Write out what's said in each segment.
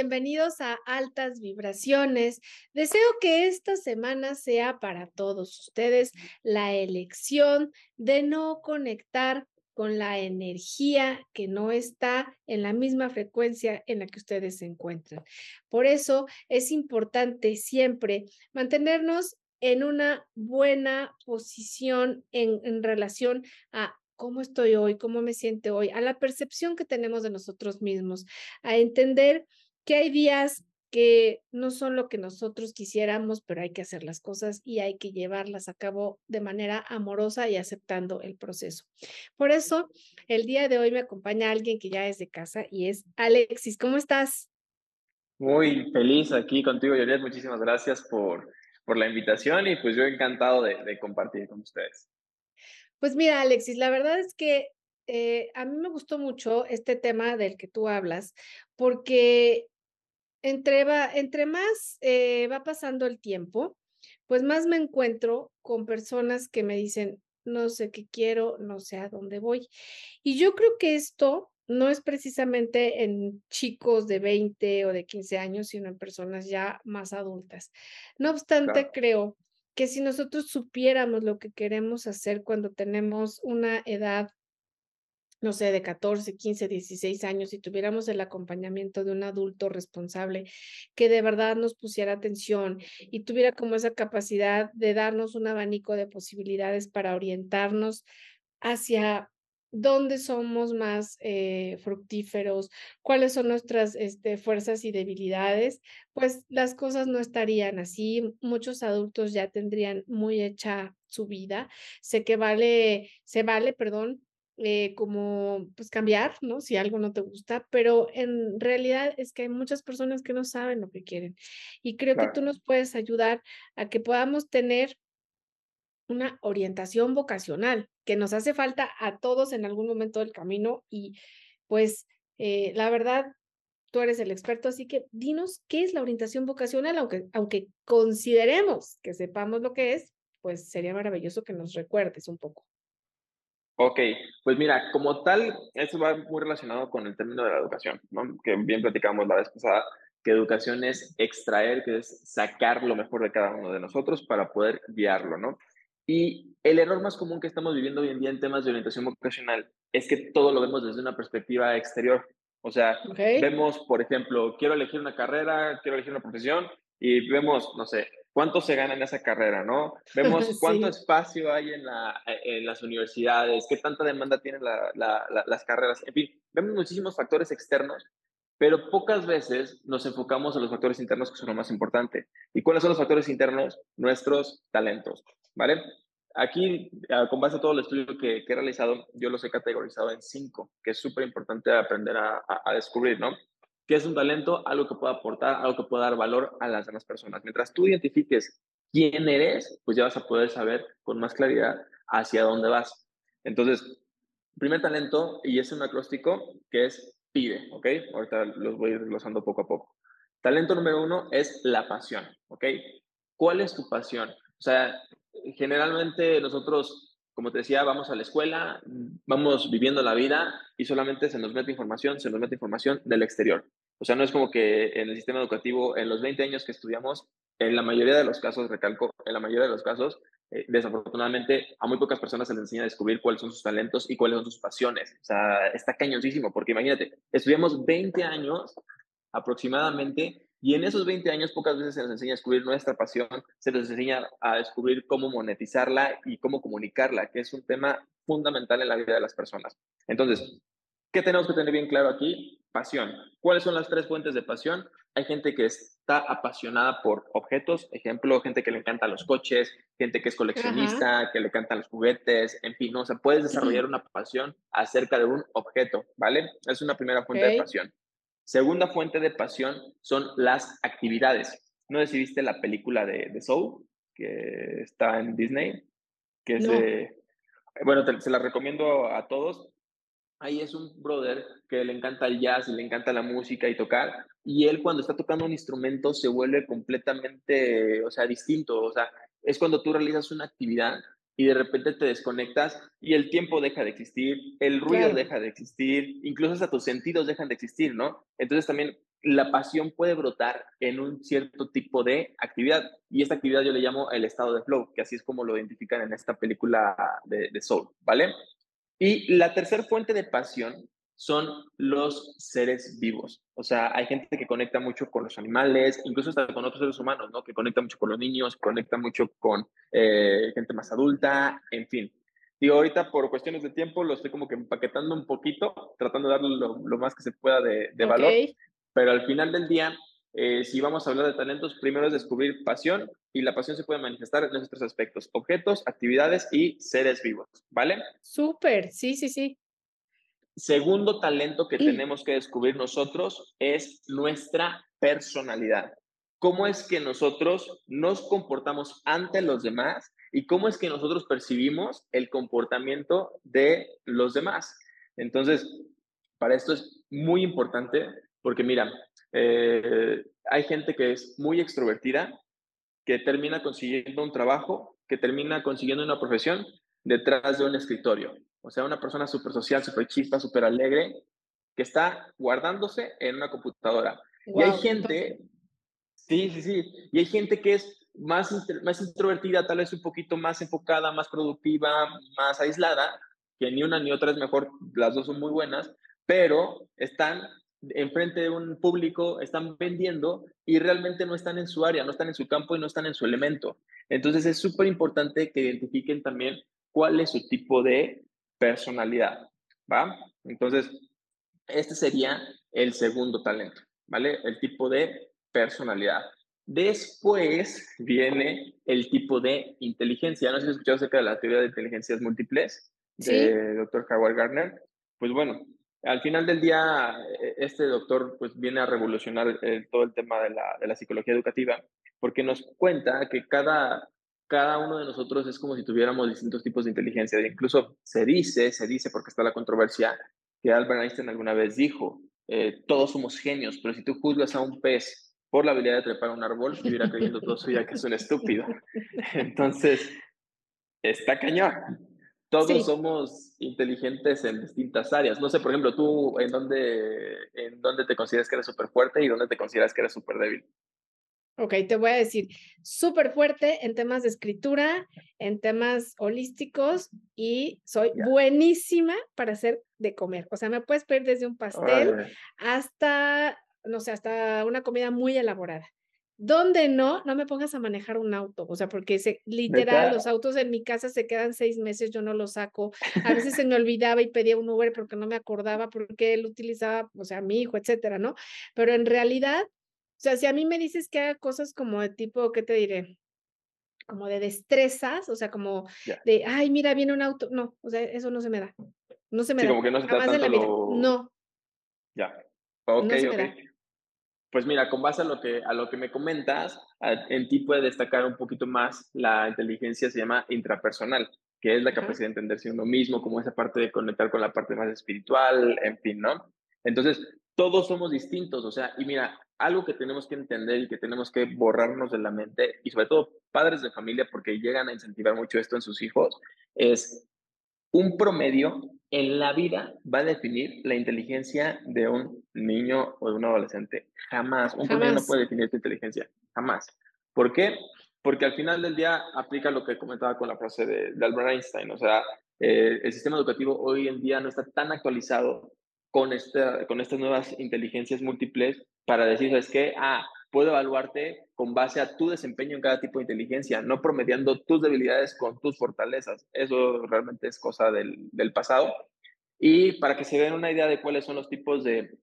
Bienvenidos a Altas Vibraciones. Deseo que esta semana sea para todos ustedes la elección de no conectar con la energía que no está en la misma frecuencia en la que ustedes se encuentran. Por eso es importante siempre mantenernos en una buena posición en relación a cómo estoy hoy, cómo me siento hoy, a la percepción que tenemos de nosotros mismos, a entender que hay días que no son lo que nosotros quisiéramos, pero hay que hacer las cosas y hay que llevarlas a cabo de manera amorosa y aceptando el proceso. Por eso, el día de hoy me acompaña alguien que ya es de casa y es Alexis. ¿Cómo estás? Muy feliz aquí contigo, Yonet. Muchísimas gracias por, por la invitación y pues yo encantado de, de compartir con ustedes. Pues mira, Alexis, la verdad es que eh, a mí me gustó mucho este tema del que tú hablas, porque entre, va, entre más eh, va pasando el tiempo, pues más me encuentro con personas que me dicen, no sé qué quiero, no sé a dónde voy. Y yo creo que esto no es precisamente en chicos de 20 o de 15 años, sino en personas ya más adultas. No obstante, creo que si nosotros supiéramos lo que queremos hacer cuando tenemos una edad, no sé, de 14, 15, 16 años y tuviéramos el acompañamiento de un adulto responsable que de verdad nos pusiera atención y tuviera como esa capacidad de darnos un abanico de posibilidades para orientarnos hacia dónde somos más eh, fructíferos, cuáles son nuestras este, fuerzas y debilidades, pues las cosas no estarían así. Muchos adultos ya tendrían muy hecha su vida. Sé que vale, se vale, perdón, eh, como pues cambiar, ¿no? Si algo no te gusta, pero en realidad es que hay muchas personas que no saben lo que quieren. Y creo que tú nos puedes ayudar a que podamos tener una orientación vocacional que nos hace falta a todos en algún momento del camino y pues eh, la verdad, tú eres el experto, así que dinos qué es la orientación vocacional, aunque, aunque consideremos que sepamos lo que es, pues sería maravilloso que nos recuerdes un poco. Ok, pues mira, como tal, eso va muy relacionado con el término de la educación, ¿no? que bien platicamos la vez pasada, que educación es extraer, que es sacar lo mejor de cada uno de nosotros para poder guiarlo, ¿no? Y el error más común que estamos viviendo hoy en día en temas de orientación vocacional es que todo lo vemos desde una perspectiva exterior. O sea, vemos, por ejemplo, quiero elegir una carrera, quiero elegir una profesión y vemos, no sé, cuánto se gana en esa carrera, ¿no? Vemos cuánto espacio hay en, la, en, las universidades, qué tanta demanda tienen las carreras, en fin, vemos muchísimos factores externos, pero pocas veces nos enfocamos en los factores internos que son lo más importante. ¿Y cuáles son los factores internos? Nuestros talentos. ¿vale? Aquí, ah, con base a todo el estudio que, he realizado, yo los he categorizado en cinco, que es súper importante aprender a, descubrir, ¿no? ¿Qué es un talento? Algo que pueda aportar, algo que pueda dar valor a las demás personas. Mientras tú identifiques quién eres, pues ya vas a poder saber con más claridad hacia dónde vas. Entonces, primer talento, y es un acróstico que es PIDE, ¿ok? Ahorita los voy desglosando poco a poco. Talento número uno es la pasión, ¿ok? ¿Cuál es tu pasión? O sea, generalmente nosotros, como te decía, vamos a la escuela, vamos viviendo la vida y solamente se nos mete información, se nos mete información del exterior. O sea, no es como que en el sistema educativo, en los 20 años que estudiamos, en la mayoría de los casos, recalco, en la mayoría de los casos, eh, desafortunadamente a muy pocas personas se les enseña a descubrir cuáles son sus talentos y cuáles son sus pasiones. O sea, está cañoncísimo, porque imagínate, estudiamos 20 años aproximadamente y en esos 20 años pocas veces se nos enseña a descubrir nuestra pasión, se nos enseña a descubrir cómo monetizarla y cómo comunicarla, que es un tema fundamental en la vida de las personas. Entonces, ¿qué tenemos que tener bien claro aquí? Pasión. ¿Cuáles son las tres fuentes de pasión? Hay gente que está apasionada por objetos, ejemplo, gente que le encantan los coches, gente que es coleccionista, que le encantan los juguetes, en fin, ¿no? o sea, puedes desarrollar una pasión acerca de un objeto, ¿vale? Es una primera fuente de pasión. Segunda fuente de pasión son las actividades. ¿No decidiste la película de, de Soul, que está en Disney? Que se, bueno, se la recomiendo a todos. Ahí es un brother que le encanta el jazz y le encanta la música y tocar. Y él cuando está tocando un instrumento se vuelve completamente, o sea, distinto. O sea, es cuando tú realizas una actividad y de repente te desconectas y el tiempo deja de existir, el ruido deja de existir, incluso hasta tus sentidos dejan de existir, ¿no? Entonces también la pasión puede brotar en un cierto tipo de actividad y esta actividad yo le llamo el estado de flow, que así es como lo identifican en esta película de, de Soul, ¿vale? Y la tercera fuente de pasión son los seres vivos. O sea, hay gente que conecta mucho con los animales, incluso hasta con otros seres humanos, ¿no? Que conecta mucho con los niños, conecta mucho con eh, gente más adulta, en fin. Digo, ahorita por cuestiones de tiempo lo estoy como que empaquetando un poquito, tratando de darle lo, más que se pueda de, valor, pero al final del día, eh, si vamos a hablar de talentos, primero es descubrir pasión y la pasión se puede manifestar en esos tres aspectos, objetos, actividades y seres vivos, ¿vale? Súper, sí, sí, sí. Segundo talento que tenemos que descubrir nosotros es nuestra personalidad. ¿Cómo es que nosotros nos comportamos ante los demás y cómo es que nosotros percibimos el comportamiento de los demás? Entonces, para esto es muy importante porque mira, eh, hay gente que es muy extrovertida, que termina consiguiendo un trabajo, que termina consiguiendo una profesión detrás de un escritorio. O sea, una persona súper social, súper chispa, súper alegre, que está guardándose en una computadora. y hay gente, sí, sí, sí, y hay gente que es más, más introvertida, tal vez un poquito más enfocada, más productiva, más aislada, que ni una ni otra es mejor, las dos son muy buenas, pero están enfrente de un público, están vendiendo y realmente no están en su área, no están en su campo y no están en su elemento. Entonces es súper importante que identifiquen también cuál es su tipo de personalidad, ¿va? Entonces, este sería el segundo talento, ¿vale? El tipo de personalidad. Después viene el tipo de inteligencia. No sé si has escuchado acerca de la teoría de inteligencias múltiples de doctor Howard Gardner. Pues bueno, al final del día, e, este doctor pues viene a revolucionar eh, todo el tema de la, de la psicología educativa porque nos cuenta que cada cada uno de nosotros es como si tuviéramos distintos tipos de inteligencia. Incluso se dice, se dice, porque está la controversia, que Albert Einstein alguna vez dijo, eh, todos somos genios, pero si tú juzgas a un pez por la habilidad de trepar un árbol, estuviera creyendo todo su vida que es un estúpido. Entonces, está cañón. Todos somos inteligentes en distintas áreas. No sé, por ejemplo, tú, ¿en dónde, en dónde te consideras que eres súper fuerte y dónde te consideras que eres súper débil? Ok, te voy a decir, súper fuerte en temas de escritura, en temas holísticos y soy buenísima para hacer de comer. O sea, me puedes pedir desde un pastel hasta, no sé, hasta una comida muy elaborada. Donde no, no me pongas a manejar un auto, o sea, porque se, literal, los autos en mi casa se quedan seis meses, yo no los saco. A veces se me olvidaba y pedía un Uber porque no me acordaba porque él utilizaba, o sea, mi hijo, etcétera, ¿no? Pero en realidad, o sea, si a mí me dices que haga cosas como de tipo, ¿qué te diré? Como de destrezas, o sea, como de, ay, mira, viene un auto. No, o sea, eso no se me da. No se me sí, da. como que no se da tanto lo... No. Ya. Ok, ok. Pues mira, con base a lo que, a lo que me comentas, en ti puede destacar un poquito más la inteligencia, se llama intrapersonal, que es la capacidad de entenderse uno mismo, como esa parte de conectar con la parte más espiritual, en fin, ¿no? Entonces, todos somos distintos, o sea, y mira, algo que tenemos que entender y que tenemos que borrarnos de la mente, y sobre todo padres de familia, porque llegan a incentivar mucho esto en sus hijos, es un promedio en la vida va a definir la inteligencia de un niño o de un adolescente. Jamás. Un promedio no puede definir tu inteligencia. Jamás. ¿Por qué? Porque al final del día aplica lo que comentaba con la frase de, Albert Einstein. O sea, eh, el sistema educativo hoy en día no está tan actualizado con, esta, con estas nuevas inteligencias múltiples para decir, ¿sabes qué? Ah, puedo evaluarte con base a tu desempeño en cada tipo de inteligencia, no promediando tus debilidades con tus fortalezas. Eso realmente es cosa del, del pasado. Y para que se den una idea de cuáles son los tipos de,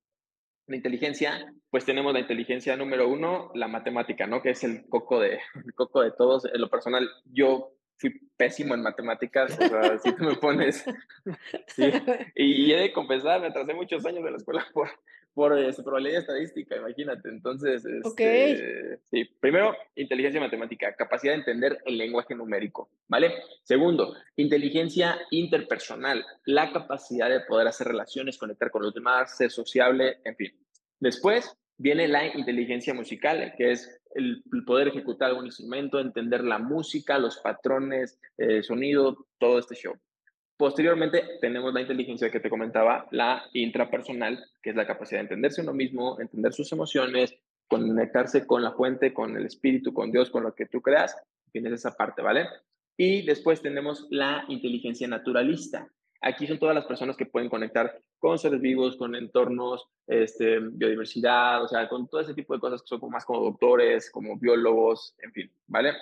de, inteligencia, pues tenemos la inteligencia número uno, la matemática, ¿no? Que es el coco de, el coco de todos. En lo personal, yo fui pésimo en matemáticas, o sea, si tú me pones, sí, y, he de confesar, me atrasé muchos años de la escuela por, por este, probabilidad estadística, imagínate, entonces, este, sí, primero, inteligencia matemática, capacidad de entender el lenguaje numérico, ¿vale? Segundo, inteligencia interpersonal, la capacidad de poder hacer relaciones, conectar con los demás, ser sociable, en fin. Después, viene la inteligencia musical, que es el, poder ejecutar algún instrumento, entender la música, los patrones, el sonido, todo este show. Posteriormente tenemos la inteligencia que te comentaba, la intrapersonal, que es la capacidad de entenderse uno mismo, entender sus emociones, conectarse con la fuente, con el espíritu, con Dios, con lo que tú creas. Tienes esa parte, ¿vale? Y después tenemos la inteligencia naturalista. Aquí son todas las personas que pueden conectar con seres vivos, con entornos, este, biodiversidad, o sea, con todo ese tipo de cosas que son más como doctores, como biólogos, en fin, ¿vale?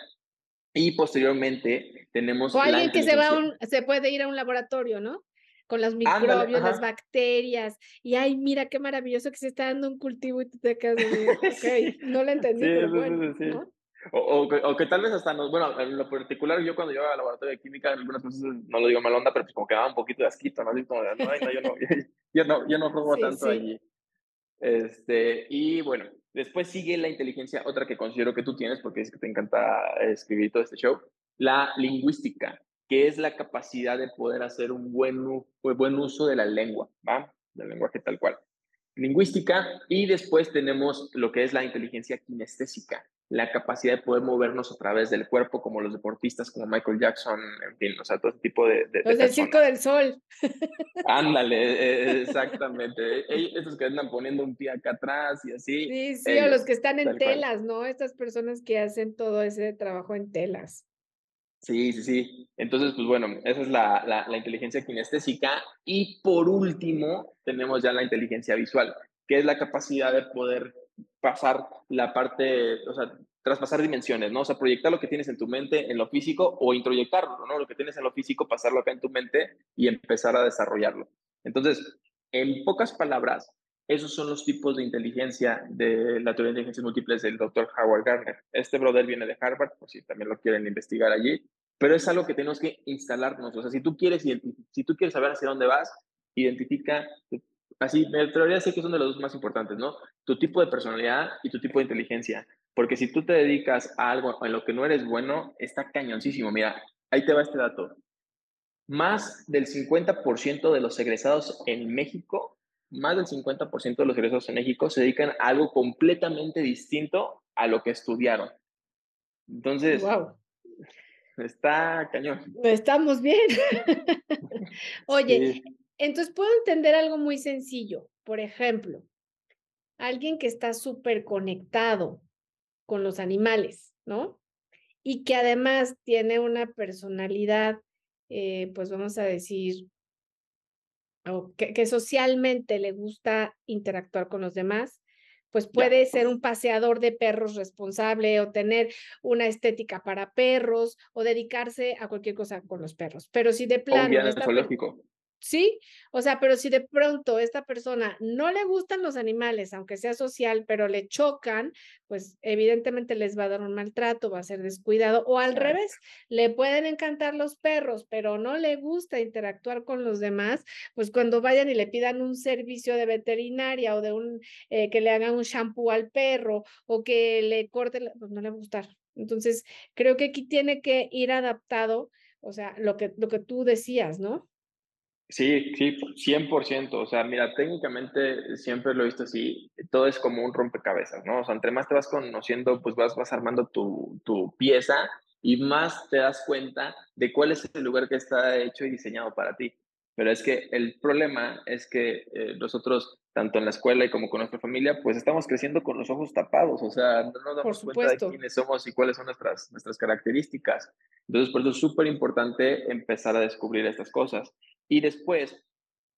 Y posteriormente tenemos... O alguien que se, va un, se puede ir a un laboratorio, ¿no? Con los microbios, las bacterias. Y ay, mira qué maravilloso que se está dando un cultivo y tú te quedas de, ok, no lo entendí, pero bueno, ¿no? O, o, que, tal vez hasta nos, bueno, en lo particular, yo cuando iba al laboratorio de química, algunas cosas no lo digo mal onda, pero pues como que daba un poquito de asquito, ¿no? Así como de, no, yo no, yo no, yo no juego tanto allí. Este, y bueno, después sigue la inteligencia, otra que considero que tú tienes, porque es que te encanta escribir todo este show, la lingüística, que es la capacidad de poder hacer un buen, buen uso de la lengua, ¿va? Del lenguaje tal cual. Lingüística, y después tenemos lo que es la inteligencia kinestésica, la capacidad de poder movernos a través del cuerpo, como los deportistas, como Michael Jackson, en fin, o sea, todo ese tipo de... de los del Circo del Sol. Ándale, e, e, exactamente. Esos que andan poniendo un pie acá atrás y así. Sí, sí, o los que están en telas, ¿no? Estas personas que hacen todo ese trabajo en telas. Sí, sí, sí. Entonces, pues bueno, esa es la, la, la inteligencia kinestésica. Y por último, tenemos ya la inteligencia visual, que es la capacidad de poder pasar la parte, o sea, traspasar dimensiones, ¿no? O sea, proyectar lo que tienes en tu mente en lo físico o introyectarlo, ¿no? Lo que tienes en lo físico, pasarlo acá en tu mente y empezar a desarrollarlo. Entonces, en pocas palabras, esos son los tipos de inteligencia de la teoría de inteligencias múltiples del doctor Howard Gardner. Este brother viene de Harvard, por si también lo quieren investigar allí, pero es algo que tenemos que instalarnos. O sea, si tú quieres, si tú quieres saber hacia dónde vas, identifica Así, me atrevería a decir que son de los dos más importantes, ¿no? Tu tipo de personalidad y tu tipo de inteligencia. Porque si tú te dedicas a algo en lo que no eres bueno, está cañoncísimo. Mira, ahí te va este dato. Más del 50% de los egresados en México, más del 50% de los egresados en México se dedican a algo completamente distinto a lo que estudiaron. Entonces, wow. está cañón. Estamos bien. Oye, entonces puedo entender algo muy sencillo. Por ejemplo, alguien que está súper conectado con los animales, ¿no? Y que además tiene una personalidad, eh, pues vamos a decir, que, socialmente le gusta interactuar con los demás, pues puede ser un paseador de perros responsable o tener una estética para perros o dedicarse a cualquier cosa con los perros. Pero si de plano... ¿sí? O sea, pero si de pronto esta persona no le gustan los animales, aunque sea social, pero le chocan, pues evidentemente les va a dar un maltrato, va a ser descuidado, o al revés, le pueden encantar los perros, pero no le gusta interactuar con los demás, pues cuando vayan y le pidan un servicio de veterinaria o de un, eh, que le hagan un shampoo al perro o que le corten, pues no le va a gustar. Entonces, creo que aquí tiene que ir adaptado, o sea, lo que, lo que tú decías, ¿no? Sí, sí, 100%. O sea, mira, técnicamente siempre lo he visto así, todo es como un rompecabezas, ¿no? O sea, entre más te vas conociendo, pues vas, vas armando tu, tu pieza y más te das cuenta de cuál es el lugar que está hecho y diseñado para ti. Pero es que el problema es que eh, nosotros, tanto en la escuela y como con nuestra familia, pues estamos creciendo con los ojos tapados, o sea, no nos damos cuenta de quiénes somos y cuáles son nuestras, nuestras características. Entonces, por eso es súper importante empezar a descubrir estas cosas. Y después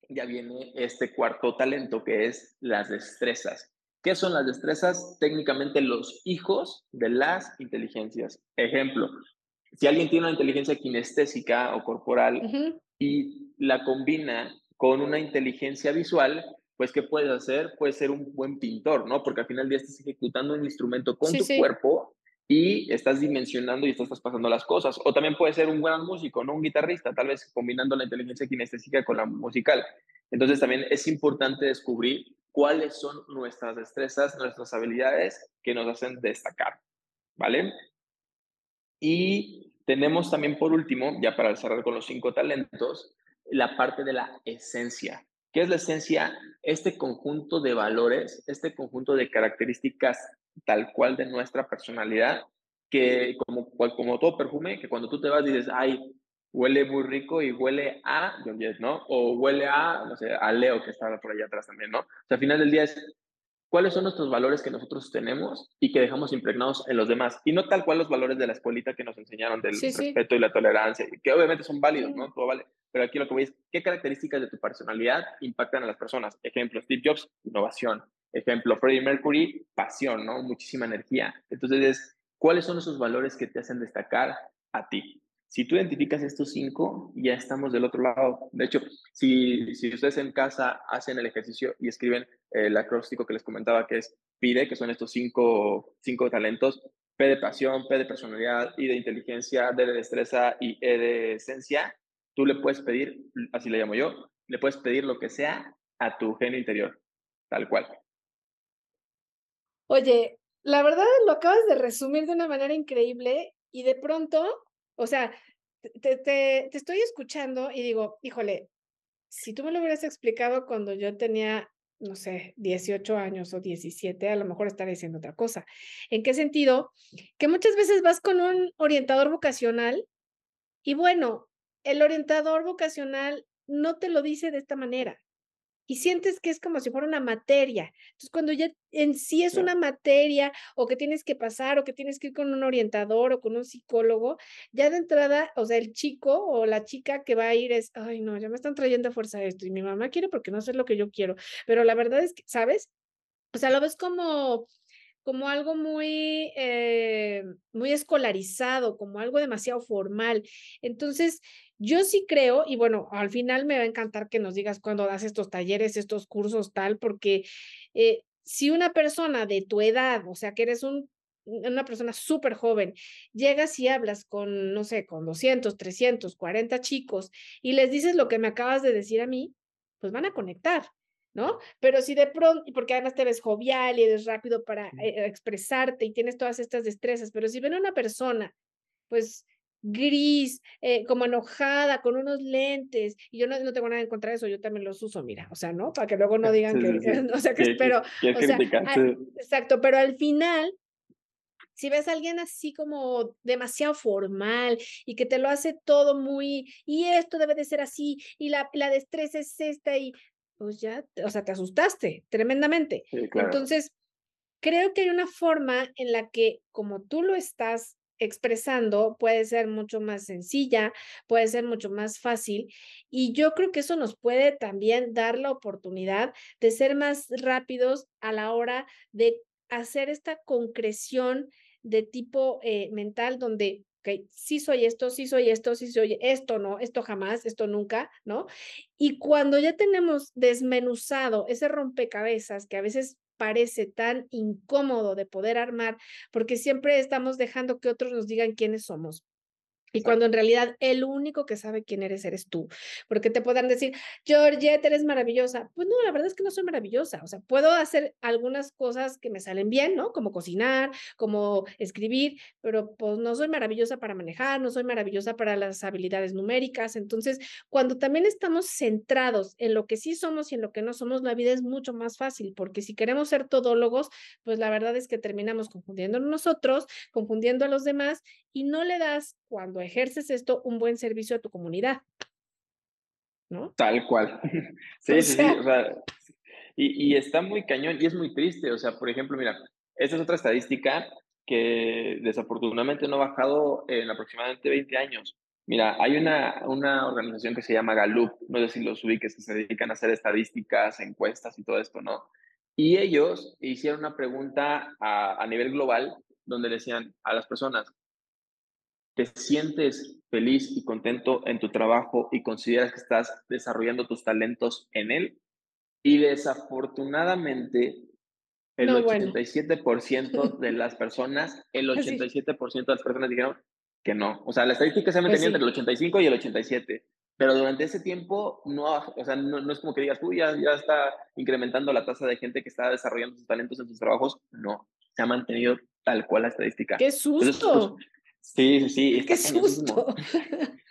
ya viene este cuarto talento que es las destrezas. ¿Qué son las destrezas? Técnicamente los hijos de las inteligencias. Ejemplo, si alguien tiene una inteligencia kinestésica o corporal y la combina con una inteligencia visual, pues ¿qué puedes hacer? Puedes ser un buen pintor, ¿no? Porque al final del día estás ejecutando un instrumento con tu cuerpo y estás dimensionando y estás pasando las cosas. O también puede ser un gran músico, no un guitarrista, tal vez combinando la inteligencia kinestésica con la musical. Entonces también es importante descubrir cuáles son nuestras destrezas, nuestras habilidades que nos hacen destacar, ¿vale? Y tenemos también por último, ya para cerrar con los cinco talentos, la parte de la esencia. ¿Qué es la esencia? Este conjunto de valores, este conjunto de características tal cual de nuestra personalidad, que como, como todo perfume, que cuando tú te vas dices, ay, huele muy rico y huele a John ¿no? O huele a, no sé, a Leo, que estaba por allá atrás también, ¿no? O sea, al final del día es cuáles son nuestros valores que nosotros tenemos y que dejamos impregnados en los demás. Y no tal cual los valores de la escuelita que nos enseñaron del respeto y la tolerancia, que obviamente son válidos, ¿no? Todo vale. Pero aquí lo que voy es, ¿qué características de tu personalidad impactan a las personas? Ejemplo, Steve Jobs, innovación. Ejemplo, Freddie Mercury, pasión, ¿no? Muchísima energía. Entonces, ¿cuáles son esos valores que te hacen destacar a ti? Si tú identificas estos cinco, ya estamos del otro lado. De hecho, si, si ustedes en casa hacen el ejercicio y escriben el acróstico que les comentaba, que es PIDE, que son estos cinco, cinco talentos, P de pasión, P de personalidad, I de inteligencia, D de destreza y E de esencia, tú le puedes pedir, así le llamo yo, le puedes pedir lo que sea a tu genio interior, tal cual. Oye, la verdad lo acabas de resumir de una manera increíble y de pronto o sea, te, te, te estoy escuchando y digo, híjole, si tú me lo hubieras explicado cuando yo tenía, no sé, 18 años o 17, a lo mejor estaría diciendo otra cosa. ¿En qué sentido? Que muchas veces vas con un orientador vocacional y bueno, el orientador vocacional no te lo dice de esta manera y sientes que es como si fuera una materia. Entonces, cuando ya en sí es una materia o que tienes que pasar o que tienes que ir con un orientador o con un psicólogo, ya de entrada, o sea, el chico o la chica que va a ir es, ay, no, ya me están trayendo a fuerza esto y mi mamá quiere porque no sé lo que yo quiero. Pero la verdad es que, ¿sabes? O sea, lo ves como como algo muy, eh, muy escolarizado, como algo demasiado formal. Entonces, yo sí creo, y bueno, al final me va a encantar que nos digas cuando das estos talleres, estos cursos, tal, porque eh, si una persona de tu edad, o sea, que eres un, una persona súper joven, llegas y hablas con, no sé, con 200, 300, 40 chicos y les dices lo que me acabas de decir a mí, pues van a conectar. ¿no? Pero si de pronto, porque además te ves jovial y eres rápido para eh, expresarte y tienes todas estas destrezas, pero si ven a una persona, pues gris, eh, como enojada, con unos lentes, y yo no, no, tengo nada en contra de eso, yo también los uso, mira, o sea, ¿no? Para que luego no digan que, o sea, que espero, o sea, exacto, pero al final, si ves a alguien así como demasiado formal y que te lo hace todo muy, y esto debe de ser así, y la, la destreza es esta, y pues ya, o sea, te asustaste tremendamente. Entonces, creo que hay una forma en la que, como tú lo estás expresando, puede ser mucho más sencilla, puede ser mucho más fácil. Y yo creo que eso nos puede también dar la oportunidad de ser más rápidos a la hora de hacer esta concreción de tipo eh, mental donde ok, sí soy esto, sí soy esto, sí soy esto, no, esto jamás, esto nunca, ¿no? Y cuando ya tenemos desmenuzado ese rompecabezas que a veces parece tan incómodo de poder armar, porque siempre estamos dejando que otros nos digan quiénes somos. Y cuando en realidad el único que sabe quién eres eres tú. Porque te puedan decir, Georgette, eres maravillosa. Pues no, la verdad es que no soy maravillosa. O sea, puedo hacer algunas cosas que me salen bien, ¿no? Como cocinar, como escribir, pero pues no soy maravillosa para manejar, no soy maravillosa para las habilidades numéricas. Entonces, cuando también estamos centrados en lo que sí somos y en lo que no somos, la vida es mucho más fácil, porque si queremos ser todólogos, pues la verdad es que terminamos confundiendo nosotros, confundiendo a los demás y no le das cuando ejerces esto un buen servicio a tu comunidad. ¿No? Tal cual. Sí, sí, sí. O sea, y, y está muy cañón y es muy triste. O sea, por ejemplo, mira, esta es otra estadística que desafortunadamente no ha bajado en aproximadamente 20 años. Mira, hay una, una organización que se llama Gallup, no sé si los ubiques, que se dedican a hacer estadísticas, encuestas y todo esto, ¿no? Y ellos hicieron una pregunta a, a nivel global donde decían a las personas, te sientes feliz y contento en tu trabajo y consideras que estás desarrollando tus talentos en él. Y desafortunadamente, el 87% de las personas, el 87% de las personas dijeron que no. O sea, la estadística se ha mantenido entre el 85 y el 87. Pero durante ese tiempo, no, o sea, no, es como que digas, uy, ya, ya está incrementando la tasa de gente que está desarrollando sus talentos en sus trabajos. No, se ha mantenido tal cual la estadística. ¡Qué susto! Sí, sí, sí. ¡Qué susto!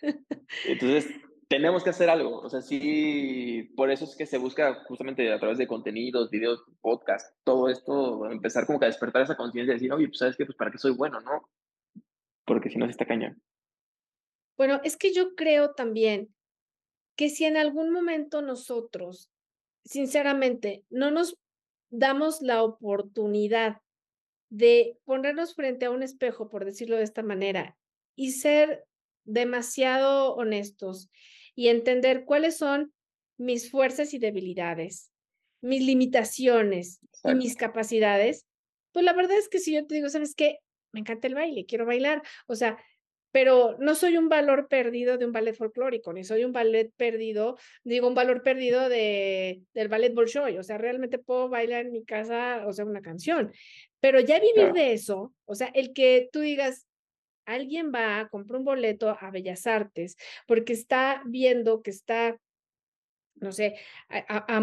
Entonces, tenemos que hacer algo. O sea, sí, por eso es que se busca justamente a través de contenidos, videos, podcast, todo esto, empezar como que a despertar esa conciencia y decir, oye, pues sabes qué, pues para qué soy bueno, ¿no? Porque si no, se está cañón. Bueno, es que yo creo también que si en algún momento nosotros, sinceramente, no nos damos la oportunidad de ponernos frente a un espejo, por decirlo de esta manera, y ser demasiado honestos y entender cuáles son mis fuerzas y debilidades, mis limitaciones y mis capacidades, pues la verdad es que si yo te digo, ¿sabes qué? Me encanta el baile, quiero bailar, o sea, pero no soy un valor perdido de un ballet folclórico, ni soy un ballet perdido, digo, un valor perdido de, del ballet Bolshoi, o sea, realmente puedo bailar en mi casa, o sea, una canción, pero ya vivir de eso, o sea, el que tú digas, alguien va, a comprar un boleto a Bellas Artes porque está viendo que está no sé,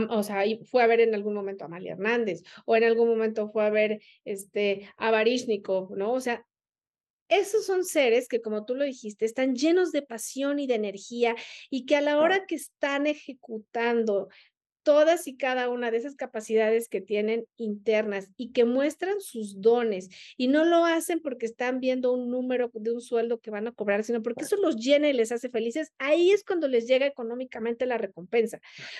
o sea, fue a ver en algún momento a Amalia Hernández o en algún momento fue a ver este, a Baryshnikov, ¿no? O sea, esos son seres que, como tú lo dijiste, están llenos de pasión y de energía y que a la hora que están ejecutando todas y cada una de esas capacidades que tienen internas y que muestran sus dones y no lo hacen porque están viendo un número de un sueldo que van a cobrar, sino porque eso los llena y les hace felices, ahí es cuando les llega económicamente la recompensa.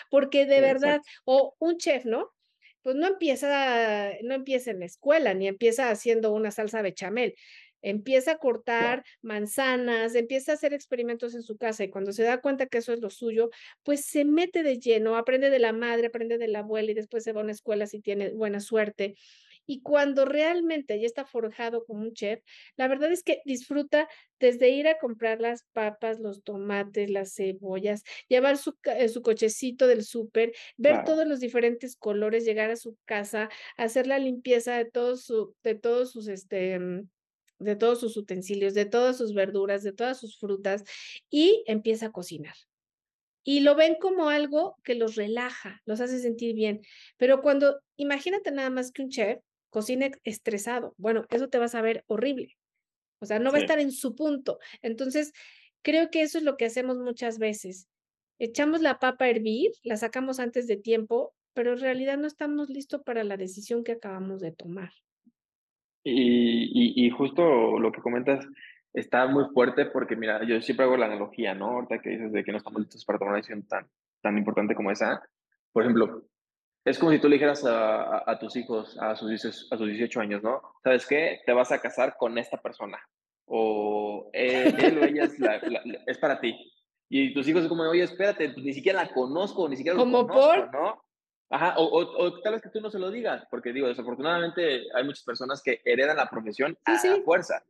Porque de verdad, o un chef, ¿no? Pues no empieza, no empieza en la escuela, ni empieza haciendo una salsa bechamel empieza a cortar manzanas, empieza a hacer experimentos en su casa y cuando se da cuenta que eso es lo suyo, pues se mete de lleno, aprende de la madre, aprende de la abuela y después se va a una escuela si tiene buena suerte. Y cuando realmente ya está forjado como un chef, la verdad es que disfruta desde ir a comprar las papas, los tomates, las cebollas, llevar su, eh, su cochecito del súper, ver todos los diferentes colores, llegar a su casa, hacer la limpieza de todos, su, de todos sus, este, mm, de todos sus utensilios, de todas sus verduras, de todas sus frutas y empieza a cocinar. Y lo ven como algo que los relaja, los hace sentir bien. Pero cuando, imagínate nada más que un chef cocine estresado, bueno, eso te va a saber horrible. O sea, no va a estar en su punto. Entonces, creo que eso es lo que hacemos muchas veces. Echamos la papa a hervir, la sacamos antes de tiempo, pero en realidad no estamos listos para la decisión que acabamos de tomar. Y, y, justo lo que comentas está muy fuerte porque, mira, yo siempre hago la analogía, ¿no? Ahorita que dices de que no estamos listos para tomar una decisión tan, tan importante como esa. Por ejemplo, es como si tú le dijeras a, a, tus hijos a sus, a sus 18 años, ¿no? ¿Sabes qué? Te vas a casar con esta persona. O él, o ella es, es, para ti. Y tus hijos es como, oye, espérate, pues ni siquiera la conozco, ni siquiera lo conozco, por? ¿no? Ajá, o, o, tal vez que tú no se lo digas, porque digo, desafortunadamente hay muchas personas que heredan la profesión a fuerza.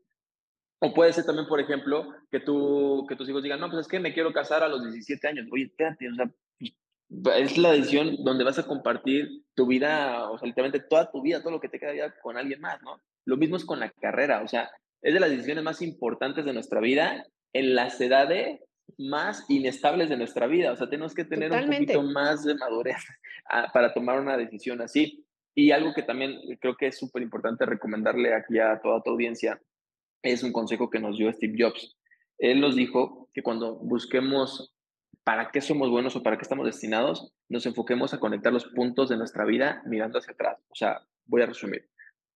O puede ser también, por ejemplo, que, tú, que tus hijos digan, no, pues es que me quiero casar a los 17 años. Oye, espérate, o sea, es la decisión donde vas a compartir tu vida, o sea, literalmente toda tu vida, todo lo que te queda con alguien más, ¿no? Lo mismo es con la carrera, o sea, es de las decisiones más importantes de nuestra vida en las edades más inestables de nuestra vida. O sea, tenemos que tener un poquito más de madurez para tomar una decisión así. Y algo que también creo que es súper importante recomendarle aquí a toda tu audiencia es un consejo que nos dio Steve Jobs. Él nos dijo que cuando busquemos para qué somos buenos o para qué estamos destinados, nos enfoquemos a conectar los puntos de nuestra vida mirando hacia atrás. O sea, voy a resumir.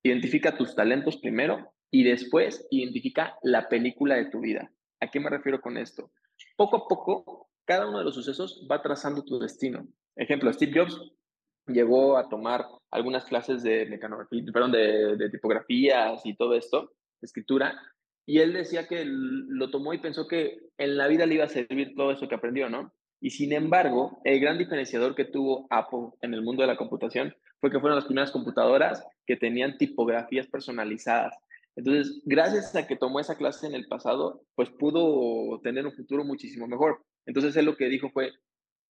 Identifica tus talentos primero y después identifica la película de tu vida. ¿A qué me refiero con esto? Poco a poco, cada uno de los sucesos va trazando tu destino. Ejemplo, Steve Jobs llegó a tomar algunas clases de mecanografía, perdón, de, tipografías y todo esto, de escritura, y él decía que lo tomó y pensó que en la vida le iba a servir todo eso que aprendió, ¿no? Y sin embargo, el gran diferenciador que tuvo Apple en el mundo de la computación fue que fueron las primeras computadoras que tenían tipografías personalizadas. Entonces, gracias a que tomó esa clase en el pasado, pues pudo tener un futuro muchísimo mejor. Entonces, él lo que dijo fue,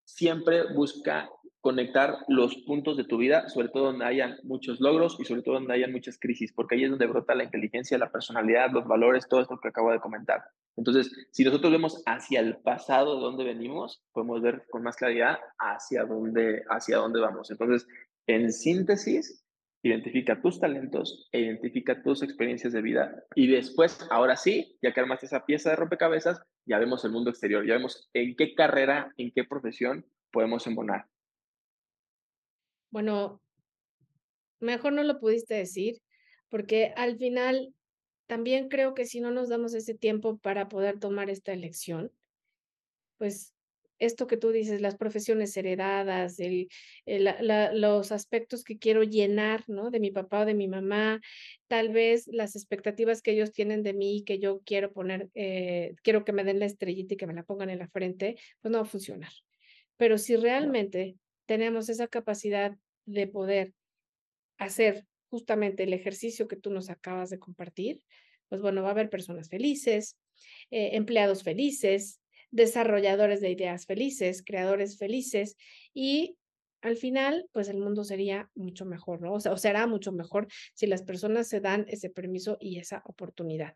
siempre busca conectar los puntos de tu vida, sobre todo donde hayan muchos logros y sobre todo donde hayan muchas crisis, porque ahí es donde brota la inteligencia, la personalidad, los valores, todo esto que acabo de comentar. Entonces, si nosotros vemos hacia el pasado de dónde venimos, podemos ver con más claridad hacia dónde, hacia dónde vamos. Entonces, en síntesis, identifica tus talentos e identifica tus experiencias de vida. Y después, ahora sí, ya que armaste esa pieza de rompecabezas, ya vemos el mundo exterior, ya vemos en qué carrera, en qué profesión podemos embonar. Bueno, mejor no lo pudiste decir, porque al final también creo que si no nos damos ese tiempo para poder tomar esta elección, pues esto que tú dices, las profesiones heredadas, el, los aspectos que quiero llenar, ¿no? De mi papá o de mi mamá, tal vez las expectativas que ellos tienen de mí, que yo quiero poner, eh, quiero que me den la estrellita y que me la pongan en la frente, pues no va a funcionar. Pero si realmente tenemos esa capacidad de poder hacer justamente el ejercicio que tú nos acabas de compartir, pues bueno, va a haber personas felices, eh, empleados felices, desarrolladores de ideas felices, creadores felices y al final, pues el mundo sería mucho mejor, ¿no? O, sea, o será mucho mejor si las personas se dan ese permiso y esa oportunidad.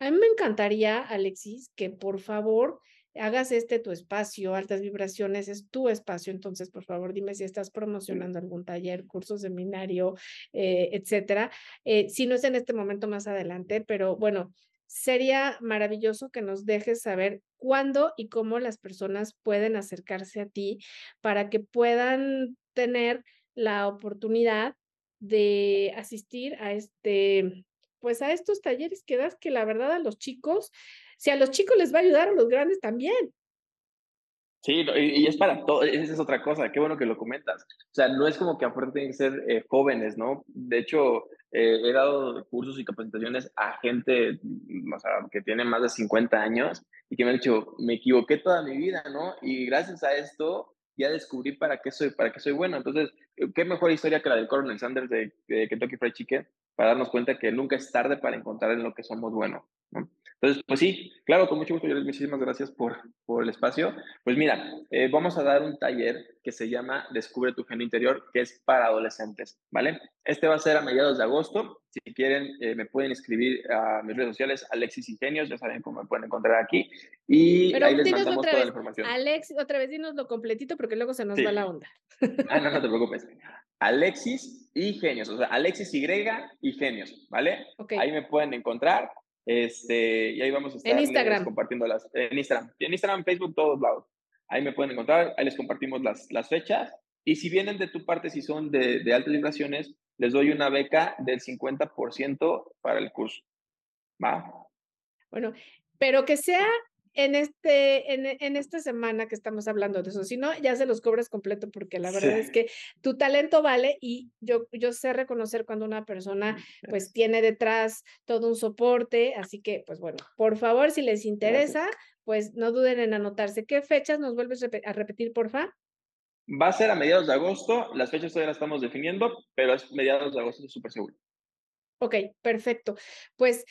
A mí me encantaría, Alexis, que por favor hagas este tu espacio, altas vibraciones, es tu espacio. Entonces, por favor, dime si estás promocionando algún taller, curso, seminario, eh, etcétera. Eh, si no es en este momento, más adelante, pero bueno, sería maravilloso que nos dejes saber cuándo y cómo las personas pueden acercarse a ti para que puedan tener la oportunidad de asistir a este, pues a estos talleres que das que la verdad a los chicos si a los chicos les va a ayudar, a los grandes también. Sí, y, es para todo, esa es otra cosa, qué bueno que lo comentas. O sea, no es como que aparte ser eh, jóvenes, ¿no? De hecho, eh, he dado cursos y capacitaciones a gente, mm, que tiene más de 50 años y que me han dicho, me equivoqué toda mi vida, ¿no? Y gracias a esto ya descubrí para qué soy, para qué soy bueno. Entonces, qué mejor historia que la del Coronel Sanders de, de Kentucky Fried Chicken para darnos cuenta que nunca es tarde para encontrar en lo que somos buenos, ¿no? Entonces, pues sí, claro, con mucho gusto, Yo muchísimas gracias por, por el espacio. Pues mira, eh, vamos a dar un taller que se llama Descubre tu genio interior, que es para adolescentes, ¿vale? Este va a ser a mediados de agosto. Si quieren, eh, me pueden escribir a mis redes sociales, Alexis Ingenios, ya saben cómo me pueden encontrar aquí. Y ahí les mandamos toda la información. Alexis, otra vez dinoslo completito porque luego se nos va la onda. ah, no, no te preocupes. Alexis y Genios, o sea, Alexis Y y Genios, ¿vale? Ahí me pueden encontrar. Este, y ahí vamos a estar en Instagram. compartiendo las, en Instagram, en Instagram, Facebook, todos lados. Ahí me pueden encontrar, ahí les compartimos las, las fechas. Y si vienen de tu parte, si son de, de altas vibraciones, les doy una beca del 50% para el curso. ¿Va? Bueno, pero que sea en, este, en, en, esta semana que estamos hablando de eso, si no, ya se los cobras completo porque la verdad es que tu talento vale y yo, yo sé reconocer cuando una persona pues tiene detrás todo un soporte, así que pues bueno, por favor, si les interesa, pues no duden en anotarse. ¿Qué fechas nos vuelves a repetir, porfa? Va a ser a mediados de agosto, las fechas todavía las estamos definiendo, pero es mediados de agosto, súper seguro. Ok, perfecto. Pues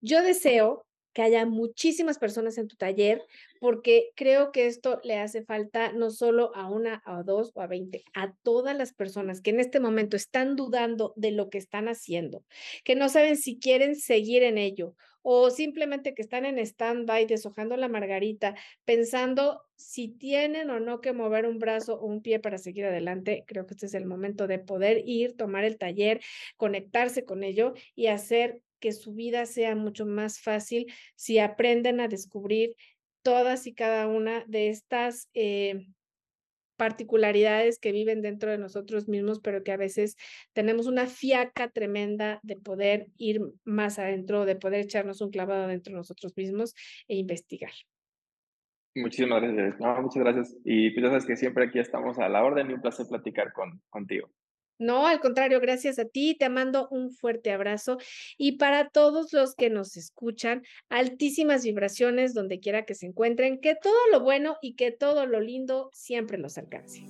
yo deseo que haya muchísimas personas en tu taller, porque creo que esto le hace falta no solo a una, a dos o a veinte, a todas las personas que en este momento están dudando de lo que están haciendo, que no saben si quieren seguir en ello o simplemente que están en stand-by deshojando la margarita, pensando si tienen o no que mover un brazo o un pie para seguir adelante. Creo que este es el momento de poder ir, tomar el taller, conectarse con ello y hacer que su vida sea mucho más fácil si aprenden a descubrir todas y cada una de estas eh, particularidades que viven dentro de nosotros mismos, pero que a veces tenemos una fiaca tremenda de poder ir más adentro, de poder echarnos un clavado dentro de nosotros mismos e investigar. Muchísimas gracias. muchas gracias. Y pues sabes que siempre aquí estamos a la orden y un placer platicar con, contigo. No, al contrario, gracias a ti. Te mando un fuerte abrazo. Y para todos los que nos escuchan, altísimas vibraciones donde quiera que se encuentren, que todo lo bueno y que todo lo lindo siempre los alcance.